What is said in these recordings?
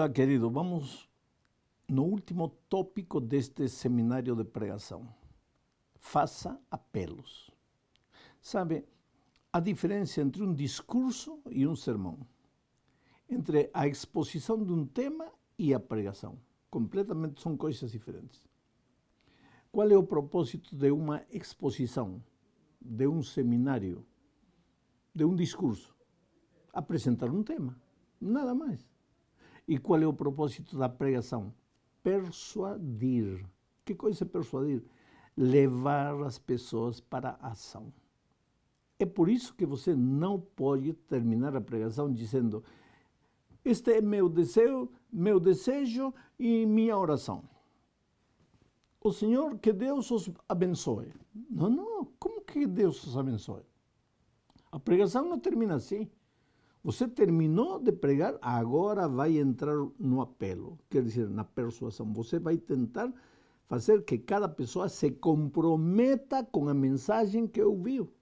Olá, querido. Vamos no último tópico deste seminário de pregação. Faça apelos. Sabe, a diferença entre um discurso e um sermão, entre a exposição de um tema e a pregação. Completamente são coisas diferentes. Qual é o propósito de uma exposição, de um seminário, de um discurso? Apresentar um tema, nada mais. E qual é o propósito da pregação? Persuadir. Que coisa é persuadir? Levar as pessoas para a ação. É por isso que você não pode terminar a pregação dizendo: Este é meu desejo, meu desejo e minha oração. O Senhor, que Deus os abençoe. Não, não, como que Deus os abençoe? A pregação não termina assim. Você terminou de pregar, agora vai entrar no apelo, quer dizer, na persuasão. Você vai tentar fazer que cada pessoa se comprometa com a mensagem que ouviu.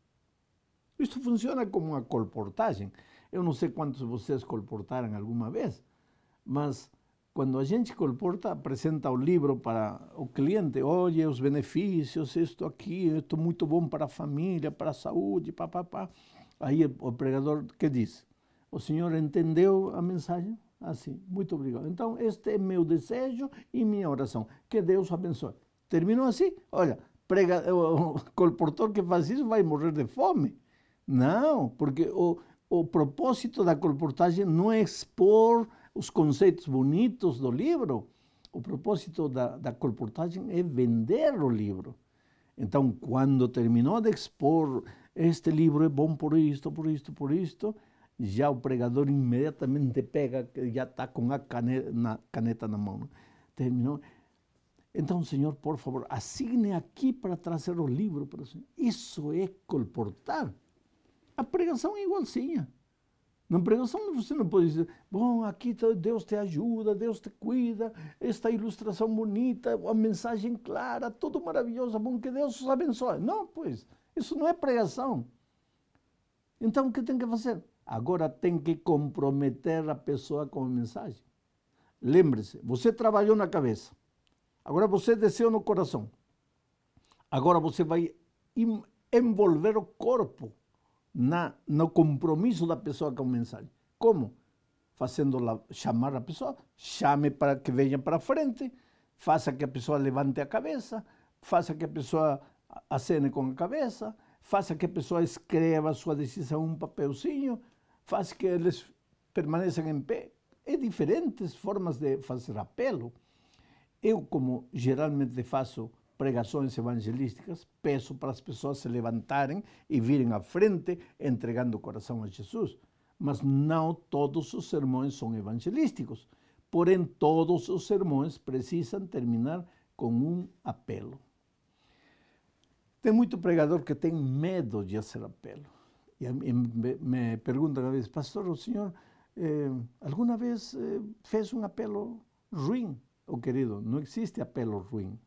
Isso funciona como uma colportagem. Eu não sei quantos de vocês colportaram alguma vez, mas quando a gente colporta, apresenta o livro para o cliente, olha os benefícios, isto aqui, isto muito bom para a família, para a saúde, papapá. Aí o pregador, que diz? O senhor entendeu a mensagem? Assim, muito obrigado. Então, este é meu desejo e minha oração. Que Deus abençoe. Terminou assim? Olha, prega, o colportor que faz isso vai morrer de fome. Não, porque o, o propósito da colportagem não é expor os conceitos bonitos do livro. O propósito da, da colportagem é vender o livro. Então, quando terminou de expor, este livro é bom por isto, por isto, por isto, já o pregador imediatamente pega, já está com a caneta na, caneta na mão. Terminou. Então, Senhor, por favor, assigne aqui para trazer o livro para o Senhor. Isso é colportar. A pregação é igualzinha. Na pregação você não pode dizer, bom, aqui tá, Deus te ajuda, Deus te cuida, esta ilustração bonita, a mensagem clara, tudo maravilhoso, bom, que Deus os abençoe. Não, pois, isso não é pregação. Então, o que tem que fazer? Agora tem que comprometer a pessoa com a mensagem. Lembre-se, você trabalhou na cabeça. Agora você desceu no coração. Agora você vai envolver o corpo na, no compromisso da pessoa com a mensagem. Como? Fazendo-la chamar a pessoa, chame para que venha para frente, faça que a pessoa levante a cabeça, faça que a pessoa acene com a cabeça, faça que a pessoa escreva sua decisão em um papelzinho, faz que eles permaneçam em pé. É diferentes formas de fazer apelo. Eu, como geralmente faço pregações evangelísticas, peço para as pessoas se levantarem e virem à frente entregando o coração a Jesus. Mas não todos os sermões são evangelísticos. Porém, todos os sermões precisam terminar com um apelo. Tem muito pregador que tem medo de fazer apelo. E me perguntam a vez, pastor, o senhor eh, alguma vez eh, fez um apelo ruim? Oh, querido, não existe apelo ruim.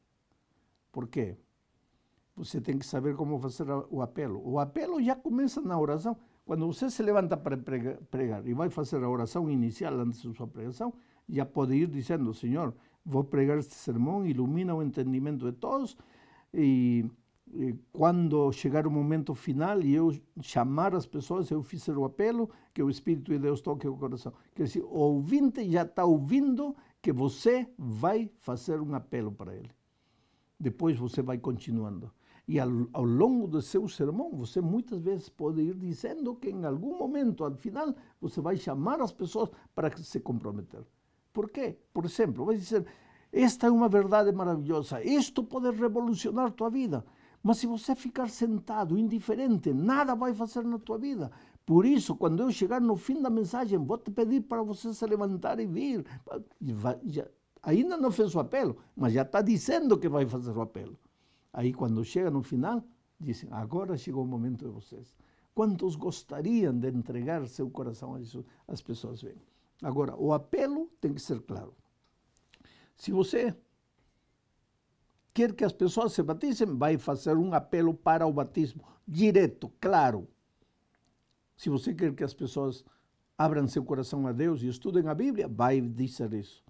Por quê? Você tem que saber como fazer o apelo. O apelo já começa na oração. Quando você se levanta para pregar e vai fazer a oração inicial antes da sua pregação, já pode ir dizendo, Senhor, vou pregar este sermão, ilumina o entendimento de todos e quando chegar o momento final e eu chamar as pessoas, eu fizer o apelo, que o Espírito de Deus toque o coração. Quer dizer, o ouvinte já está ouvindo que você vai fazer um apelo para ele. Depois você vai continuando. E ao, ao, longo do seu sermão, você muitas vezes pode ir dizendo que em algum momento, ao final, você vai chamar as pessoas para se comprometer. Por quê? Por exemplo, vai dizer, esta é uma verdade maravilhosa, isto pode revolucionar tua vida. Mas se você ficar sentado, indiferente, nada vai fazer na tua vida. Por isso, quando eu chegar no fim da mensagem, vou te pedir para você se levantar e vir. Já, ainda não fez o apelo, mas já está dizendo que vai fazer o apelo. Aí, quando chega no final, dizem: agora chegou o momento de vocês. Quantos gostariam de entregar seu coração a Jesus? As pessoas veem. Agora, o apelo tem que ser claro. Se você quer que as pessoas se batizem, vai fazer um apelo para o batismo, direto, claro. Se você quer que as pessoas abram seu coração a Deus e estudem a Bíblia, vai dizer isso.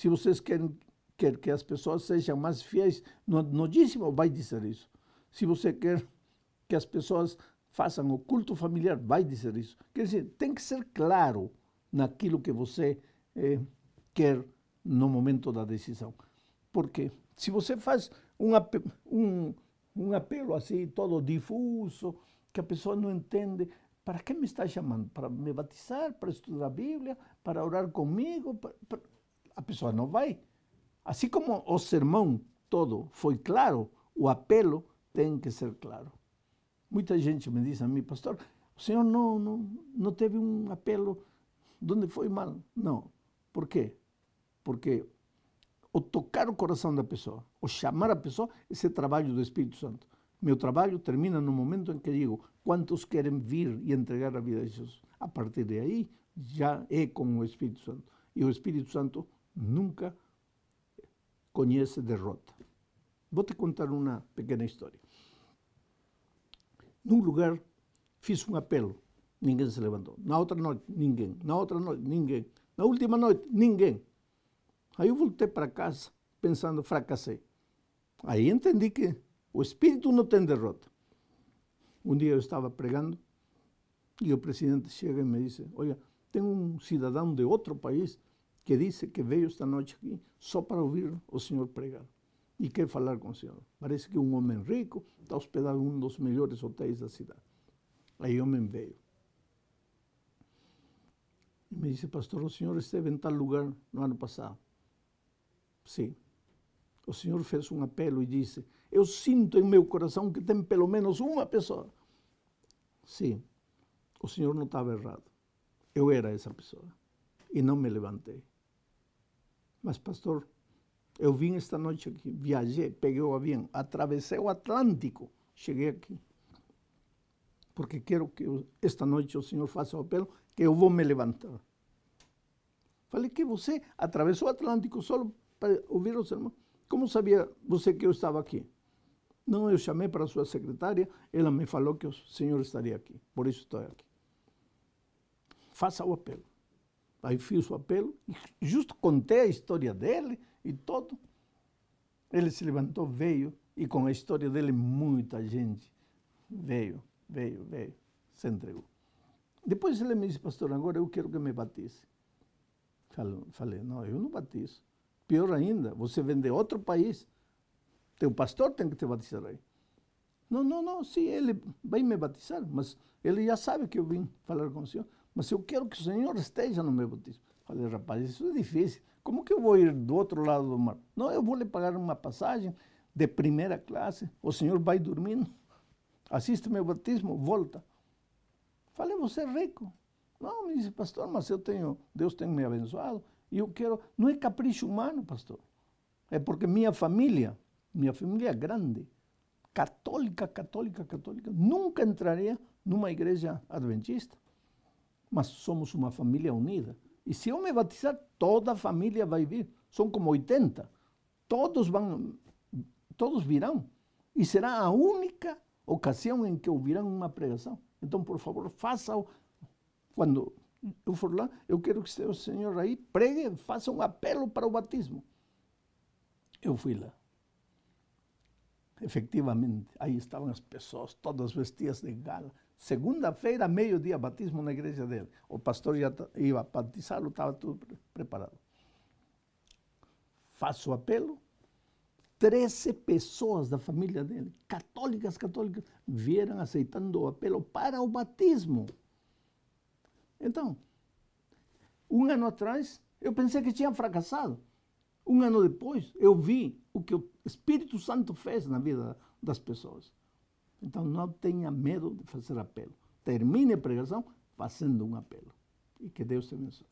Se vocês querem quer que as pessoas sejam mais fiéis no, no dízimo, vai dizer isso. Se você quer que as pessoas façam o culto familiar, vai dizer isso. Quer dizer, tem que ser claro naquilo que você eh, quer no momento da decisão. Porque se você faz um, um, um apelo assim, todo difuso, que a pessoa não entende, para que me está chamando? Para me batizar, para estudar a Bíblia, para orar comigo? Para, para... A pessoa não vai. Assim como o sermão todo foi claro, o apelo tem que ser claro. Muita gente me diz a mim, pastor, o senhor não, não, não teve um apelo onde foi mal. Não. Por quê? Porque o tocar o coração da pessoa, o chamar a pessoa, esse é trabalho do Espírito Santo. Meu trabalho termina no momento em que digo quantos querem vir e entregar a vida a Jesus. A partir de aí, já é com o Espírito Santo. E o Espírito Santo nunca conhece derrota. Vou te contar uma pequena história. Num lugar, fiz um apelo, ninguém se levantou. Na outra noite, ninguém. Na outra noite, ninguém. Na última noite, ninguém. Aí eu voltei para casa pensando, fracassei. Aí entendi que o espírito não tem derrota. Um dia eu estava pregando e o presidente chega e me disse: Olha, tem um cidadão de outro país que disse que veio esta noite aqui só para ouvir o senhor pregar e quer falar com o senhor. Parece que um homem rico está hospedado em um dos melhores hotéis da cidade. Aí o homem veio. E me disse, pastor, o senhor esteve em tal lugar no ano passado. Sim. O senhor fez um apelo e disse, eu sinto em meu coração que tem pelo menos uma pessoa. Sim. O senhor não estava errado. Eu era essa pessoa. E não me levantei. Mas, pastor, eu vim esta noite aqui, viajei, peguei o avião, atravessei o Atlântico, cheguei aqui. Porque quero que esta noite o Senhor faça o apelo, que eu vou me levantar. Falei que você atravessou o Atlântico só para ouvir o sermão. Como sabia você que eu estava aqui? Não, eu chamei para a sua secretária, ela me falou que o senhor estaria aqui, por isso estou aqui. Faça o apelo. Aí fiz o apelo, e justo contei a história dele e todo. Ele se levantou, veio, e com a história dele, muita gente veio, veio, veio, se entregou. Depois ele me disse, pastor, agora eu quero que me batize. Falei, não, eu não batizo. Pior ainda, você vem de outro país. Teu pastor tem que te batizar aí. Não, não, não, sim, ele vai me batizar, mas ele já sabe que eu vim falar com o senhor mas eu quero que o Senhor esteja no meu batismo. Falei, rapaz, isso é difícil. Como que eu vou ir do outro lado do mar? Não, eu vou lhe pagar uma passagem de primeira classe. O Senhor vai dormindo, assiste meu batismo, volta. Falei, você é rico. Não, me disse, pastor, mas eu tenho, Deus tem me abençoado. E eu quero, não é capricho humano, pastor. É porque minha família, minha família é grande, católica, católica, católica, nunca entraria numa igreja adventista mas somos uma família unida. E se eu me batizar, toda a família vai vir. São como 80. Todos vão, todos virão. E será a única ocasião em que ouvirão uma pregação. Então, por favor, faça-o. Quando eu for lá, eu quero que o Senhor aí, pregue, faça um apelo para o batismo. Eu fui lá. Efectivamente, aí estavam as pessoas, todas vestidas de gala, Segunda-feira, meio-dia, batismo na igreja dele. O pastor já ia batizá-lo, estava tudo preparado. Faço o apelo. Treze pessoas da família dele, católicas, católicas, vieram aceitando o apelo para o batismo. Então, um ano atrás, eu pensei que tinha fracassado. Um ano depois, eu vi o que o Espírito Santo fez na vida das pessoas. Então não tenha medo de fazer apelo. Termine a pregação fazendo um apelo. E que Deus te abençoe.